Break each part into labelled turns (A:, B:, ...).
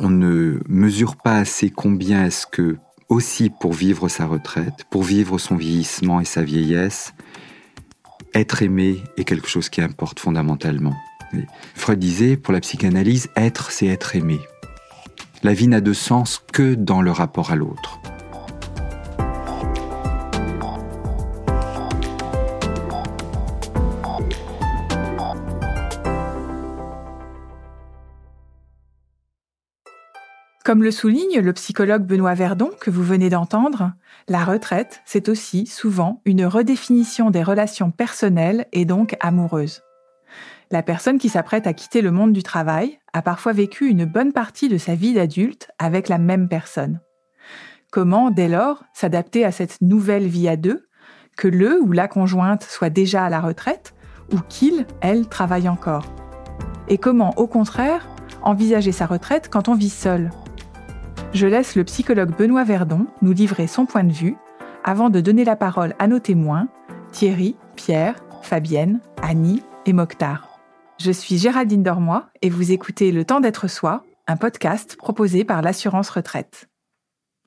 A: on ne mesure pas assez combien est-ce que, aussi pour vivre sa retraite, pour vivre son vieillissement et sa vieillesse, être aimé est quelque chose qui importe fondamentalement. Freud disait, pour la psychanalyse, être, c'est être aimé. La vie n'a de sens que dans le rapport à l'autre.
B: Comme le souligne le psychologue Benoît Verdon que vous venez d'entendre, la retraite, c'est aussi souvent une redéfinition des relations personnelles et donc amoureuses. La personne qui s'apprête à quitter le monde du travail a parfois vécu une bonne partie de sa vie d'adulte avec la même personne. Comment, dès lors, s'adapter à cette nouvelle vie à deux, que le ou la conjointe soit déjà à la retraite, ou qu'il, elle, travaille encore? Et comment, au contraire, envisager sa retraite quand on vit seul je laisse le psychologue Benoît Verdon nous livrer son point de vue avant de donner la parole à nos témoins, Thierry, Pierre, Fabienne, Annie et Mokhtar. Je suis Géraldine Dormoy et vous écoutez Le Temps d'être soi, un podcast proposé par l'assurance retraite.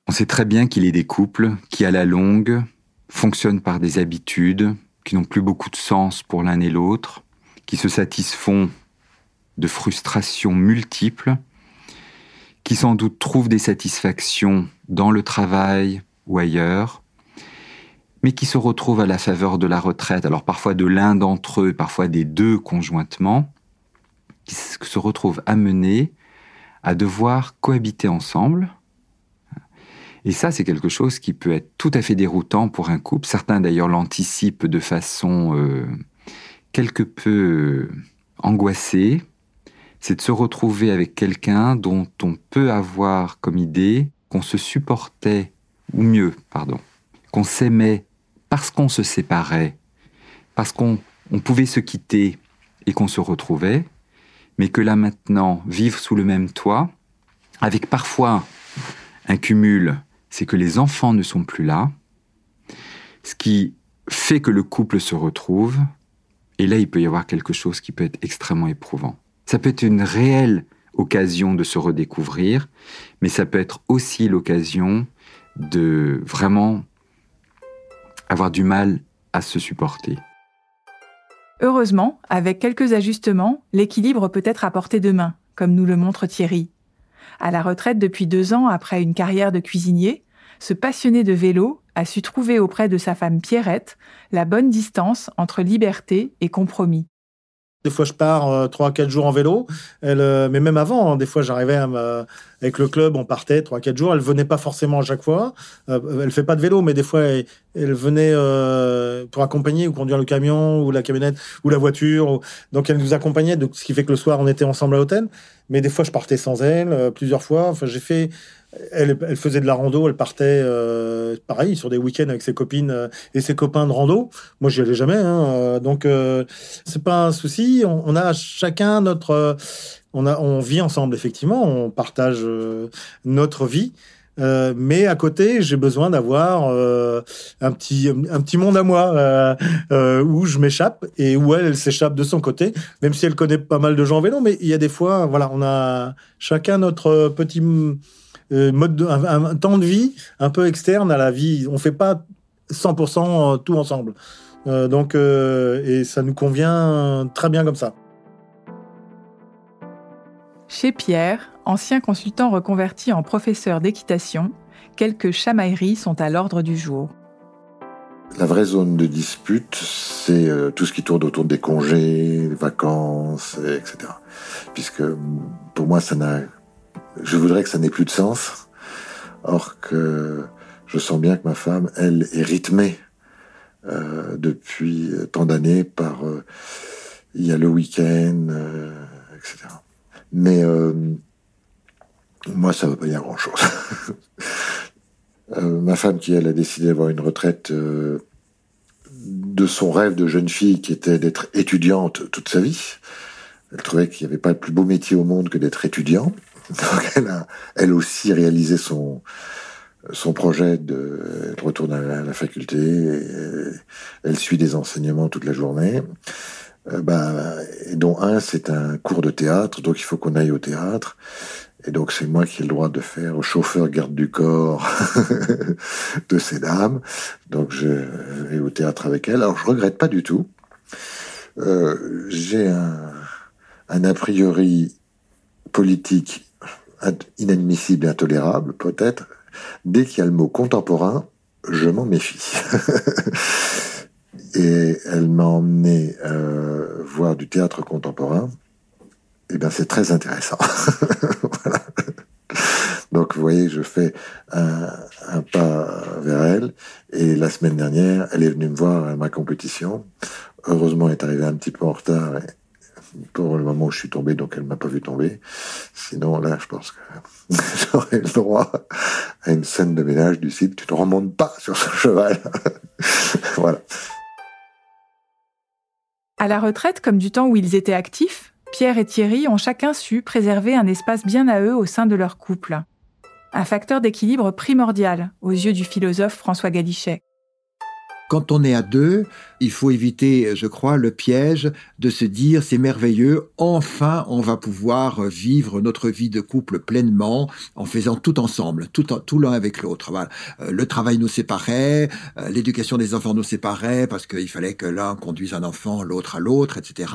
A: On sait très bien qu'il a des couples qui, à la longue, fonctionnent par des habitudes qui n'ont plus beaucoup de sens pour l'un et l'autre, qui se satisfont de frustrations multiples qui sans doute trouvent des satisfactions dans le travail ou ailleurs, mais qui se retrouvent à la faveur de la retraite, alors parfois de l'un d'entre eux, parfois des deux conjointement, qui se retrouvent amenés à devoir cohabiter ensemble. Et ça, c'est quelque chose qui peut être tout à fait déroutant pour un couple. Certains d'ailleurs l'anticipent de façon euh, quelque peu angoissée, c'est de se retrouver avec quelqu'un dont on peut avoir comme idée qu'on se supportait, ou mieux, pardon, qu'on s'aimait parce qu'on se séparait, parce qu'on pouvait se quitter et qu'on se retrouvait, mais que là maintenant, vivre sous le même toit, avec parfois un cumul, c'est que les enfants ne sont plus là, ce qui fait que le couple se retrouve, et là il peut y avoir quelque chose qui peut être extrêmement éprouvant. Ça peut être une réelle occasion de se redécouvrir, mais ça peut être aussi l'occasion de vraiment avoir du mal à se supporter.
B: Heureusement, avec quelques ajustements, l'équilibre peut être à portée de main, comme nous le montre Thierry. À la retraite depuis deux ans après une carrière de cuisinier, ce passionné de vélo a su trouver auprès de sa femme Pierrette la bonne distance entre liberté et compromis.
C: Des fois, je pars euh, trois, quatre jours en vélo. Elle, euh, mais même avant, hein, des fois, j'arrivais avec le club, on partait trois, quatre jours. Elle venait pas forcément à chaque fois. Euh, elle fait pas de vélo, mais des fois, elle, venait pour accompagner ou conduire le camion ou la camionnette ou la voiture. Donc, elle nous accompagnait. Donc, ce qui fait que le soir, on était ensemble à l'hôtel. Mais des fois, je partais sans elle plusieurs fois. Enfin, j'ai fait elle, faisait de la rando, elle partait euh, pareil sur des week-ends avec ses copines euh, et ses copains de rando. Moi, j'y allais jamais, hein, euh, donc euh, c'est pas un souci. On, on, a chacun notre, on a, on vit ensemble effectivement, on partage notre vie. mais à côté, j'ai besoin d'avoir un petit un petit monde à moi où je m'échappe et où elle, elle s'échappe de son côté, même si elle connaît pas mal de gens en vélo. Mais il y a des fois, voilà, on a chacun notre petit euh, mode un, temps de vie un peu externe à la vie. On fait pas 100% euh, tout ensemble. Euh, donc, et ça nous convient très bien comme ça.
B: Chez Pierre, ancien consultant reconverti en professeur d'équitation, quelques chamailleries sont à l'ordre du jour.
D: La vraie zone de dispute, c'est tout ce qui tourne autour des congés, les vacances, etc. Puisque pour moi, ça n'a je voudrais que ça n'ait plus de sens. Or que je sens bien que ma femme, elle, est rythmée euh, depuis tant d'années par euh, il y a le week-end, euh, etc. Mais moi, ça ne veut pas dire grand-chose. ma femme, qui elle a décidé d'avoir une retraite de son rêve de jeune fille, qui était d'être étudiante toute sa vie. Elle trouvait qu'il n'y avait pas le plus beau métier au monde que d'être étudiant. Donc elle a, elle aussi réalisé son son projet de elle retourne à la, faculté. Elle suit des enseignements toute la journée. Euh, bah, dont un, c'est un cours de théâtre, donc il faut qu'on aille au théâtre. Et donc c'est moi qui ai le droit de faire au chauffeur garde du corps de ces dames. Donc je vais au théâtre avec elles. Alors je regrette pas du tout. Euh, j'ai un a priori politique inadmissible intolérable, peut-être. Dès qu'il y a le mot contemporain, je m'en méfie. et elle m'a emmené euh, voir du théâtre contemporain. Eh bien, c'est très intéressant. voilà. Donc, vous voyez, je fais un, pas vers elle. Et la semaine dernière, elle est venue me voir à ma compétition. Heureusement, elle est arrivée un petit peu en retard. Et pour le moment où je suis tombé, donc elle m'a pas vu tomber. Sinon, là, je pense que j'aurais le droit à une scène de ménage du site. Tu ne remontes pas sur ce cheval. voilà.
B: À la retraite, comme du temps où ils étaient actifs, Pierre et Thierry ont chacun su préserver un espace bien à eux au sein de leur couple. Un facteur d'équilibre primordial aux yeux du philosophe François Galichet.
E: Quand on est à deux, il faut éviter, je crois, le piège de se dire c'est merveilleux, enfin on va pouvoir vivre notre vie de couple pleinement en faisant tout ensemble, tout, l'un avec l'autre. Euh, le travail nous séparait, euh, l'éducation des enfants nous séparait parce qu'il fallait que l'un conduise un enfant, l'autre à l'autre, etc.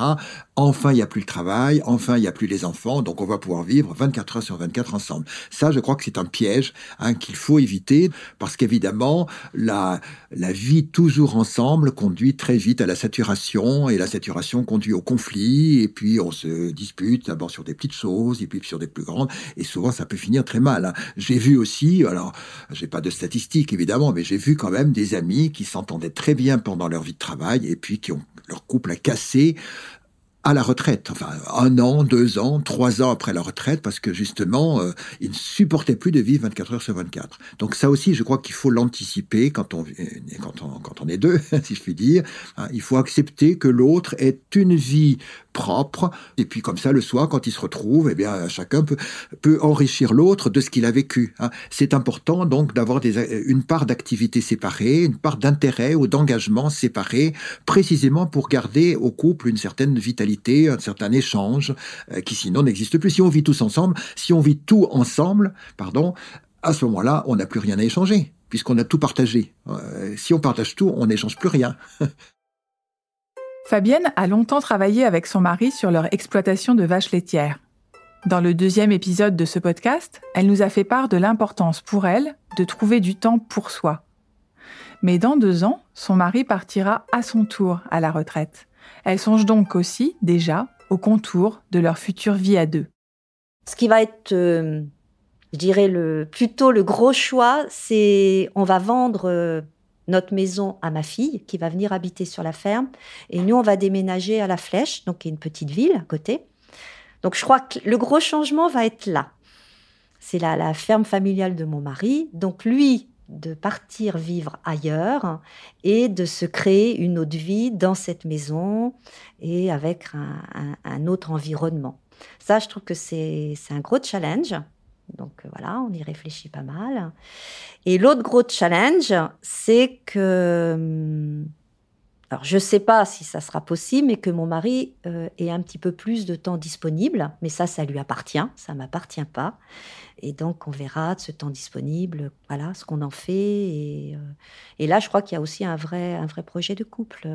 E: Enfin, il n'y a plus le travail, enfin, il n'y a plus les enfants, donc on va pouvoir vivre 24 heures sur 24 ensemble. Ça, je crois que c'est un piège hein, qu'il faut éviter parce qu'évidemment, la, la vie tout toujours ensemble conduit très vite à la saturation, et la saturation conduit au conflit, et puis on se dispute d'abord sur des petites choses, et puis sur des plus grandes, et souvent ça peut finir très mal. Hein. J'ai vu aussi, alors j'ai pas de statistiques évidemment, mais j'ai vu quand même des amis qui s'entendaient très bien pendant leur vie de travail, et puis qui ont leur couple a cassé à la retraite, enfin un an, deux ans, trois ans après la retraite, parce que justement, euh, ils ne supportaient plus de vivre 24 heures sur 24. Donc ça aussi, je crois qu'il faut l'anticiper quand on, quand, on, quand on est deux, si je puis dire. Hein. il faut accepter que l'autre ait une vie propre, et puis comme ça, le soir, quand ils se retrouvent, eh bien, chacun peut, peut enrichir l'autre de ce qu'il a vécu. Hein. C'est important donc d'avoir une part d'activité séparée, une part d'intérêt ou d'engagement séparé, précisément pour garder au couple une certaine vitalité, un certain échange, euh, qui sinon n'existe plus. Si on vit tous ensemble, si on vit tout ensemble, pardon, à ce moment-là, on n'a plus rien à échanger, puisqu'on a tout partagé. Euh, si on partage tout, on n'échange plus rien.
B: Fabienne a longtemps travaillé avec son mari sur leur exploitation de vaches laitières. Dans le deuxième épisode de ce podcast, elle nous a fait part de l'importance pour elle de trouver du temps pour soi. Mais dans deux ans, son mari partira à son tour à la retraite. Elle songe donc aussi, déjà, au contour de leur future vie à deux.
F: Ce qui va être, euh, je dirais, le, plutôt le gros choix, c'est on va vendre euh, notre maison à ma fille qui va venir habiter sur la ferme. Et nous, on va déménager à La Flèche, donc qui une petite ville à côté. Donc je crois que le gros changement va être là. C'est la, la ferme familiale de mon mari. Donc lui, de partir vivre ailleurs et de se créer une autre vie dans cette maison et avec un, autre environnement. Ça, je trouve que c'est un gros challenge. Donc euh, voilà, on y réfléchit pas mal. Et l'autre gros challenge, c'est que, hum, alors je ne sais pas si ça sera possible, mais que mon mari euh, ait un petit peu plus de temps disponible. Mais ça, ça lui appartient, ça m'appartient pas. Et donc on verra de ce temps disponible, voilà, ce qu'on en fait. Et, euh, et, là, je crois qu'il y a aussi un vrai, un vrai projet de couple.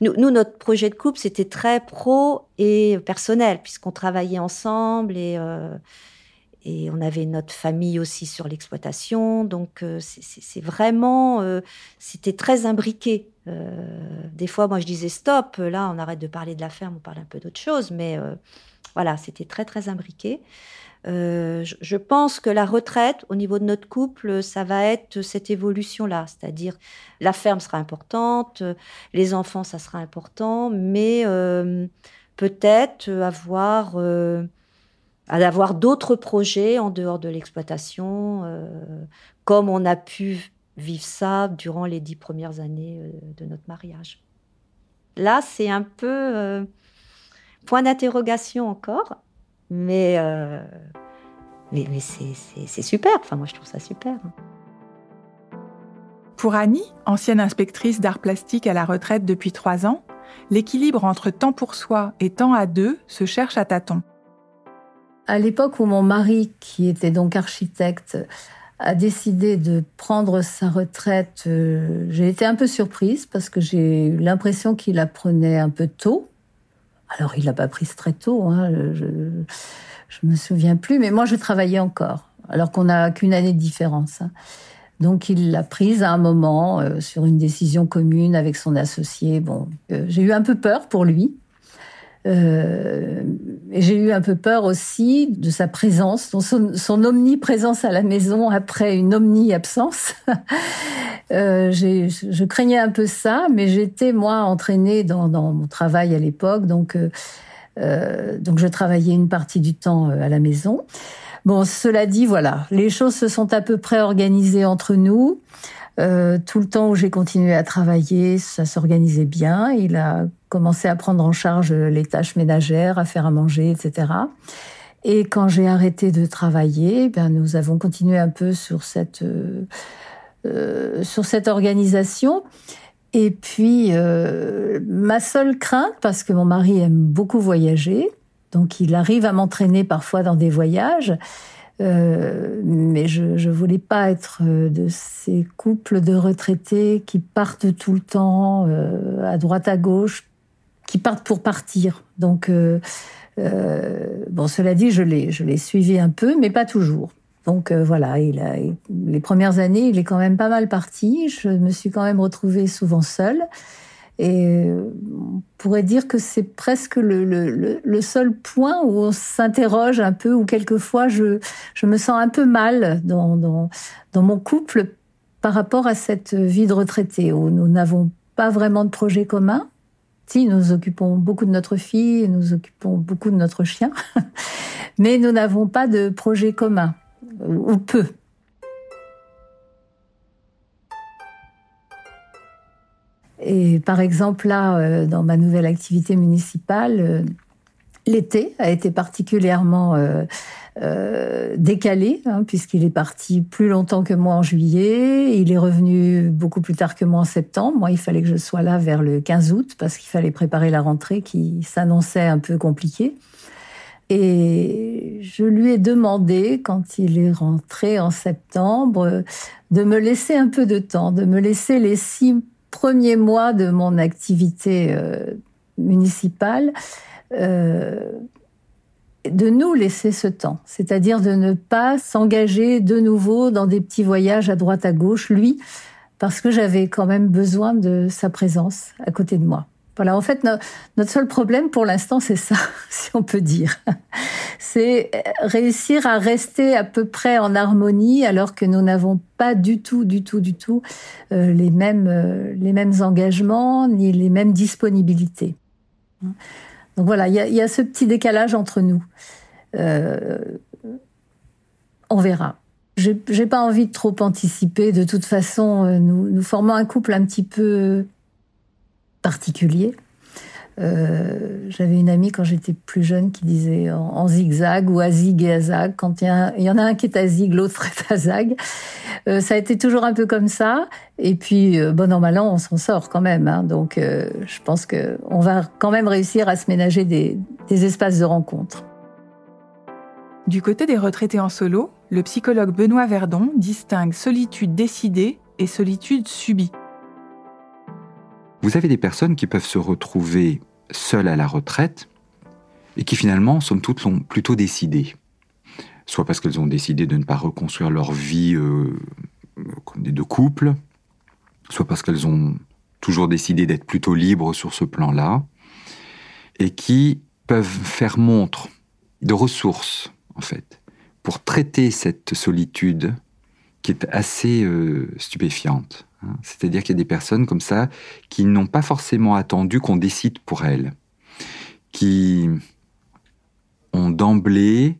F: Nous, nous notre projet de couple, c'était très pro et personnel, puisqu'on travaillait ensemble et et on avait notre famille aussi sur l'exploitation. Donc euh, c'est vraiment, euh, c'était très imbriqué. Euh, des fois, moi je disais stop, là on arrête de parler de la ferme, on parle un peu d'autre chose, mais voilà, c'était très très imbriqué. Je, je, pense que la retraite, au niveau de notre couple, ça va être cette évolution-là, c'est-à-dire la ferme sera importante, les enfants ça sera important, mais peut-être avoir avoir d'autres projets en dehors de l'exploitation, euh, comme on a pu vivre ça durant les dix premières années euh, de notre mariage. Là, c'est un peu euh, point d'interrogation encore, mais, mais, mais c'est super. Enfin, moi, je trouve ça super.
B: Pour Annie, ancienne inspectrice d'art plastique à la retraite depuis trois ans, l'équilibre entre temps pour soi et temps à deux se cherche à tâtons.
G: À l'époque où mon mari, qui était donc architecte, a décidé de prendre sa retraite, euh, j'ai été un peu surprise parce que j'ai eu l'impression qu'il la prenait un peu tôt. Alors, il l'a pas prise très tôt, hein, je, je me souviens plus, mais moi, je travaillais encore, alors qu'on n'a qu'une année de différence. Hein. Donc, il l'a prise à un moment euh, sur une décision commune avec son associé. Bon, euh, j'ai eu un peu peur pour lui. Euh, j'ai eu un peu peur aussi de sa présence, son, son omniprésence à la maison après une omni-absence. euh, je craignais un peu ça, mais j'étais moi entraînée dans, dans, mon travail à l'époque, donc euh, euh donc je travaillais une partie du temps euh, à la maison. Bon, cela dit, voilà, les choses se sont à peu près organisées entre nous. Euh, tout le temps où j'ai continué à travailler, ça s'organisait bien. Il a commencé à prendre en charge les tâches ménagères, à faire à manger, etc. Et quand j'ai arrêté de travailler, ben nous avons continué un peu sur cette euh, euh sur cette organisation. Et puis euh, ma seule crainte, parce que mon mari aime beaucoup voyager, donc il arrive à m'entraîner parfois dans des voyages. Euh, mais je ne voulais pas être euh, de ces couples de retraités qui partent tout le temps, euh, à droite, à gauche, qui partent pour partir. Donc, euh, bon, cela dit, je l'ai, je l'ai suivi un peu, mais pas toujours. Donc voilà, il a, les premières années, il est quand même pas mal parti. Je me suis quand même retrouvée souvent seule. Et on pourrait dire que c'est presque le, le, le, seul point où on s'interroge un peu, où quelquefois je, je me sens un peu mal dans, dans, dans mon couple par rapport à cette vie de retraité, où nous n'avons pas vraiment de projet commun. Si, nous occupons beaucoup de notre fille, nous occupons beaucoup de notre chien, mais nous n'avons pas de projet commun, ou peu. Et par exemple, là, euh, dans ma nouvelle activité municipale, euh, l'été a été particulièrement euh, décalé, hein, puisqu'il est parti plus longtemps que moi en juillet. Il est revenu beaucoup plus tard que moi en septembre. Moi, il fallait que je sois là vers le 15 août, parce qu'il fallait préparer la rentrée qui s'annonçait un peu compliquée. Et je lui ai demandé, quand il est rentré en septembre, de me laisser un peu de temps, de me laisser les six premiers mois de mon activité euh, municipale, euh, de nous laisser ce temps, c'est-à-dire de ne pas s'engager de nouveau dans des petits voyages à droite à gauche, lui, parce que j'avais quand même besoin de sa présence à côté de moi. Voilà, en fait, notre seul problème pour l'instant, c'est ça, si on peut dire. C'est réussir à rester à peu près en harmonie alors que nous n'avons pas du tout, du tout, du tout euh, les mêmes, euh, les mêmes engagements ni les mêmes disponibilités. Donc voilà, il y y a, ce petit décalage entre nous. Euh, on verra. J'ai pas envie de trop anticiper. De toute façon, euh, nous, nous formons un couple un petit peu particulier. Euh, J'avais une amie quand j'étais plus jeune qui disait en, zigzag ou à zig et à zag. Quand il y, en a un qui est à zig, l'autre est à zag. Euh, ça a été toujours un peu comme ça. Et puis, euh, bon an mal an, on s'en sort quand même. Hein. Donc, je pense que on va quand même réussir à se ménager des, des espaces de rencontre.
B: Du côté des retraités en solo, le psychologue Benoît Verdon distingue solitude décidée et solitude subie.
A: Vous avez des personnes qui peuvent se retrouver seules à la retraite et qui finalement, somme toute, l'ont plutôt décidé. Soit parce qu'elles ont décidé de ne pas reconstruire leur vie euh, de couple, soit parce qu'elles ont toujours décidé d'être plutôt libres sur ce plan-là, et qui peuvent faire montre de ressources, en fait, pour traiter cette solitude qui est assez euh, stupéfiante. Hein. C'est-à-dire qu'il y a des personnes comme ça qui n'ont pas forcément attendu qu'on décide pour elles, qui ont d'emblée,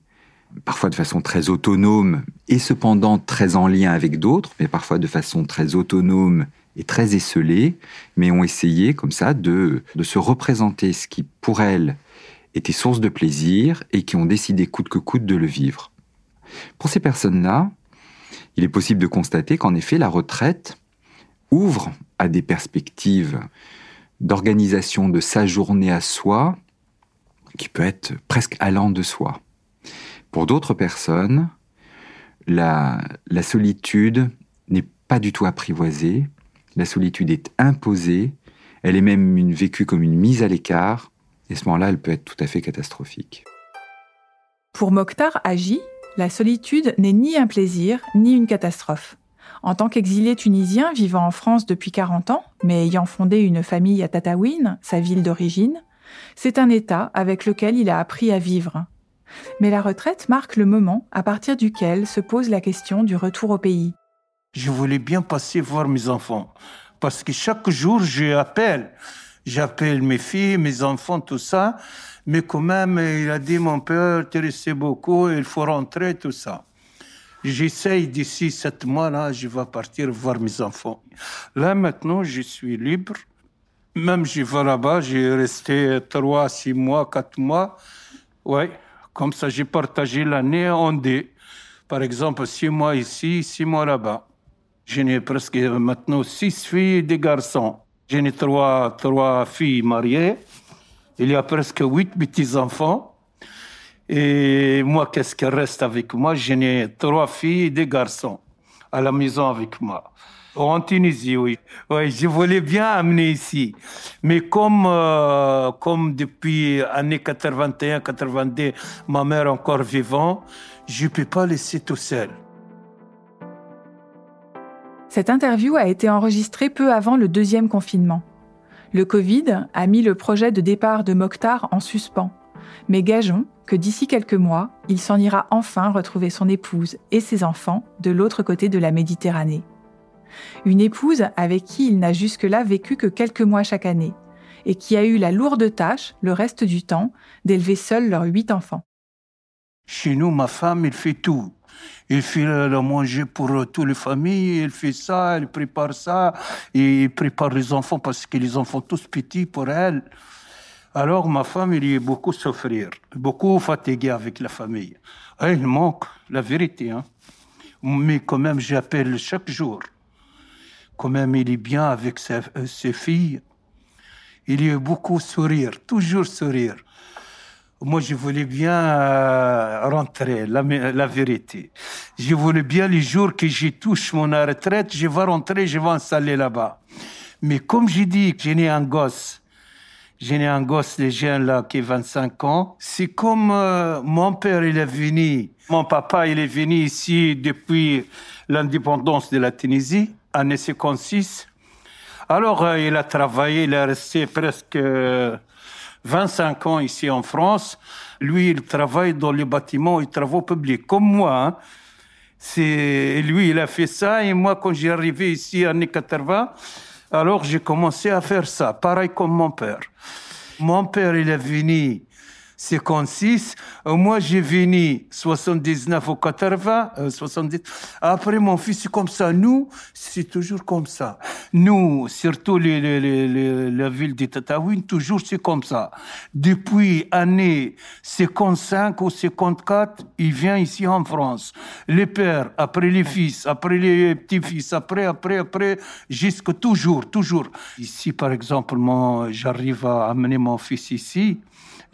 A: parfois de façon très autonome et cependant très en lien avec d'autres, mais parfois de façon très autonome et très esselée, mais ont essayé comme ça de, de se représenter ce qui pour elles était source de plaisir et qui ont décidé coûte que coûte de le vivre. Pour ces personnes-là, il est possible de constater qu'en effet la retraite ouvre à des perspectives d'organisation de sa journée à soi qui peut être presque allant de soi. Pour d'autres personnes, la, solitude n'est pas du tout apprivoisée, la solitude est imposée, elle est même une, vécue comme une mise à l'écart, et ce moment-là, elle peut être tout à fait catastrophique.
B: Pour Mokhtar Haji, la solitude n'est ni un plaisir, ni une catastrophe. En tant qu'exilé tunisien vivant en France depuis 40 ans, mais ayant fondé une famille à Tataouine, sa ville d'origine, c'est un état avec lequel il a appris à vivre. Mais la retraite marque le moment à partir duquel se pose la question du retour au pays.
H: Je voulais bien passer voir mes enfants, parce que chaque jour, j'appelle. J'appelle mes filles, mes enfants, tout ça. Mais quand même, il a dit, mon père, tu resté beaucoup, il faut rentrer, tout ça. J'essaye d'ici sept mois-là, je vais partir voir mes enfants. Là, maintenant, je suis libre. Même je vais là-bas, j'ai resté trois, six mois, quatre mois. Ouais, comme ça, j'ai partagé l'année en deux. Par exemple, six mois ici, six mois là-bas. J'ai presque maintenant six filles et des garçons. J'ai trois, trois filles mariées. Il y a presque huit petits-enfants. Et moi, qu'est-ce qui reste avec moi? J'ai trois filles et des garçons à la maison avec moi. En Tunisie, oui. Oui, je voulais bien amener ici. Mais comme, euh, comme depuis années 81, 82, ma mère encore vivante, je ne peux pas laisser tout seul.
B: Cette interview a été enregistrée peu avant le deuxième confinement. Le Covid a mis le projet de départ de Mokhtar en suspens. Mais gageons que d'ici quelques mois, il s'en ira enfin retrouver son épouse et ses enfants de l'autre côté de la Méditerranée. Une épouse avec qui il n'a jusque-là vécu que quelques mois chaque année, et qui a eu la lourde tâche, le reste du temps, d'élever seul leurs huit enfants.
H: Chez nous, ma femme, elle fait tout. Elle fait le manger pour toutes les familles, elle fait ça, elle prépare ça, et elle prépare les enfants parce que les enfants tous petits pour elle. Alors ma femme, elle est beaucoup souffrir, beaucoup fatiguée avec la famille. Elle manque, la vérité. Hein. Mais quand même, j'appelle chaque jour. Quand même, il est bien avec ses, euh, ses filles. Il y a beaucoup sourire, toujours sourire. Moi, je voulais bien euh, rentrer, la, la, vérité. Je voulais bien les jours que je touche mon retraite, je vais rentrer, je vais installer là-bas. Mais comme j'ai dit, j'ai né un gosse j'ai un gosse de jeune là qui a 25 ans. C'est comme euh, mon père, il est venu, mon papa, il est venu ici depuis l'indépendance de la Tunisie, année 56. Alors, euh, il a travaillé, il est resté presque 25 ans ici en France. Lui, il travaille dans les bâtiments et travaux publics, comme moi. Hein. C'est lui, il a fait ça. Et moi, quand j'ai arrivé ici en année 80, alors j'ai commencé à faire ça, pareil comme mon père. Mon père, il est venu 56. Euh, moi, j'ai venu 79 ou 80, 70. Après, mon fils, c'est comme ça. Nous, c'est toujours comme ça. Nous, surtout la ville de Tataouine, toujours c'est comme ça. Depuis année 55 ou 54, il vient ici en France. Les pères, après les fils, après les petits-fils, après, après, après, jusque toujours, toujours. Ici, par exemple, j'arrive à amener mon fils ici.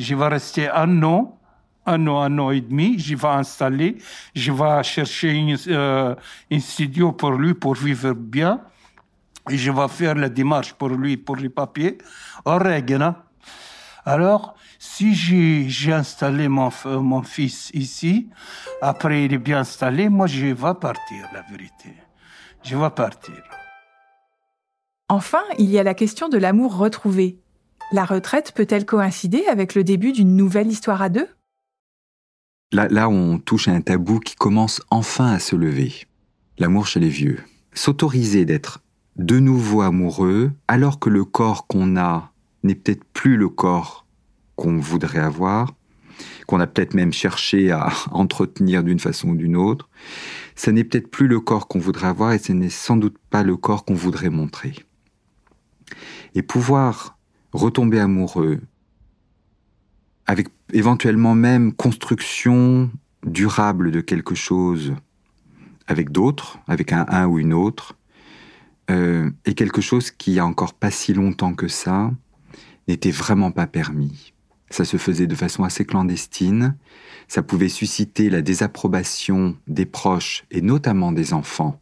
H: Je vais rester un an, un an, un an et demi. Je vais installer. Je vais chercher une, euh, un studio pour lui pour vivre bien. Et je vais faire la démarche pour lui, pour les papiers, en règle. Hein. Alors, si j'ai installé mon, mon fils ici, après il est bien installé, moi je vais partir, la vérité. Je vais partir.
B: Enfin, il y a la question de l'amour retrouvé. La retraite peut-elle coïncider avec le début d'une nouvelle histoire à deux?
A: Là, là, on touche à un tabou qui commence enfin à se lever. L'amour chez les vieux. S'autoriser d'être de nouveau amoureux alors que le corps qu'on a n'est peut-être plus le corps qu'on voudrait avoir, qu'on a peut-être même cherché à entretenir d'une façon ou d'une autre, ce n'est peut-être plus le corps qu'on voudrait avoir et ce n'est sans doute pas le corps qu'on voudrait montrer. Et pouvoir retomber amoureux, avec éventuellement même construction durable de quelque chose avec d'autres, avec un un ou une autre, euh, et quelque chose qui, il y a encore pas si longtemps que ça, n'était vraiment pas permis. Ça se faisait de façon assez clandestine. Ça pouvait susciter la désapprobation des proches et notamment des enfants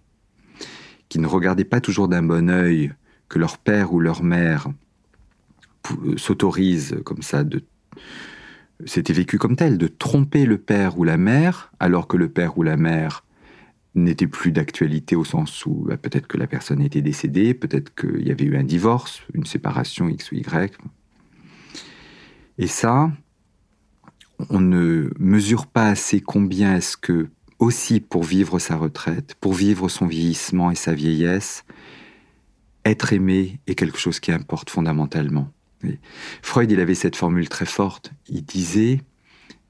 A: qui ne regardaient pas toujours d'un bon œil que leur père ou leur mère s'autorise comme ça de c'était vécu comme tel, de tromper le père ou la mère, alors que le père ou la mère n'était plus d'actualité au sens où bah, peut-être que la personne était décédée, peut-être qu'il y avait eu un divorce, une séparation X ou Y. Et ça, on ne mesure pas assez combien est-ce que, aussi pour vivre sa retraite, pour vivre son vieillissement et sa vieillesse, être aimé est quelque chose qui importe fondamentalement. Freud, il avait cette formule très forte. Il disait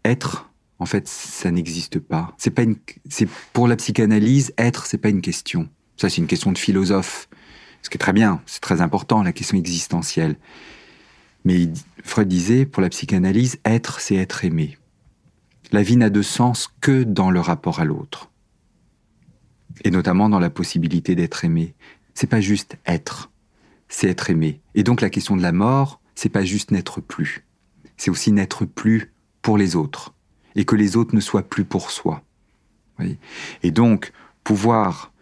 A: être, en fait, ça n'existe pas. C'est pas une, c'est pour la psychanalyse, être, c'est pas une question. Ça, c'est une question de philosophe. Ce qui est très bien, c'est très important, la question existentielle. Mais Freud disait, pour la psychanalyse, être, c'est être aimé. La vie n'a de sens que dans le rapport à l'autre. Et notamment dans la possibilité d'être aimé. C'est pas juste être c'est être aimé. Et donc la question de la mort, c'est pas juste n'être plus. C'est aussi n'être plus pour les autres. Et que les autres ne soient plus pour soi. Et donc, pouvoir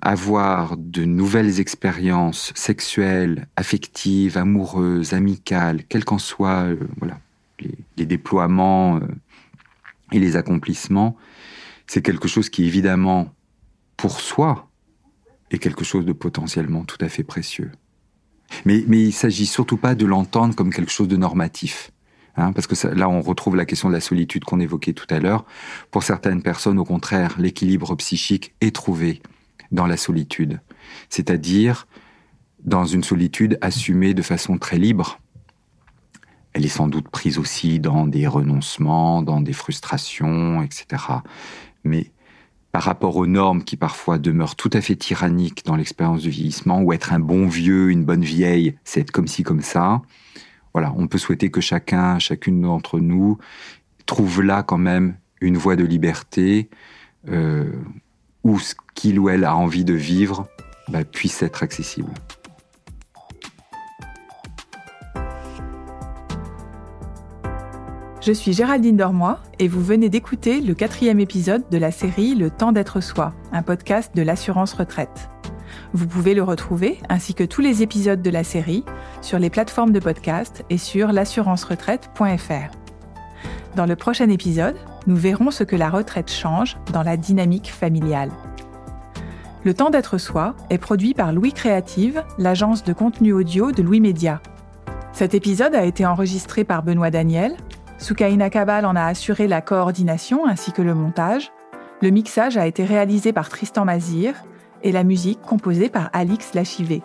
A: avoir de nouvelles expériences sexuelles, affectives, amoureuses, amicales, quels qu'en soient euh, voilà, les, déploiements euh, et les accomplissements, c'est quelque chose qui, évidemment, pour soi, est quelque chose de potentiellement tout à fait précieux. Mais, il s'agit surtout pas de l'entendre comme quelque chose de normatif. Hein, parce que là, on retrouve la question de la solitude qu'on évoquait tout à l'heure. Pour certaines personnes, au contraire, l'équilibre psychique est trouvé dans la solitude. C'est-à-dire dans une solitude assumée de façon très libre. Elle est sans doute prise aussi dans des renoncements, dans des frustrations, etc. Mais par rapport aux normes qui parfois demeurent tout à fait tyranniques dans l'expérience du vieillissement, ou être un bon vieux, une bonne vieille, c'est être comme ci, comme ça. Voilà, on peut souhaiter que chacun, chacune d'entre nous trouve là quand même une voie de liberté euh, où ce qu'il ou elle a envie de vivre bah, puisse être accessible.
B: Je suis Géraldine Dormoy et vous venez d'écouter le quatrième épisode de la série Le temps d'être soi, un podcast de l'assurance retraite. Vous pouvez le retrouver, ainsi que tous les épisodes de la série, sur les plateformes de podcast et sur l'assurance-retraite.fr. Dans le prochain épisode, nous verrons ce que la retraite change dans la dynamique familiale. Le temps d'être soi est produit par Louis Créative, l'agence de contenu audio de Louis Média. Cet épisode a été enregistré par Benoît Daniel, Soukaina Kabal en a assuré la coordination ainsi que le montage. Le mixage a été réalisé par Tristan Mazir et la musique composée par Alix Lachivé.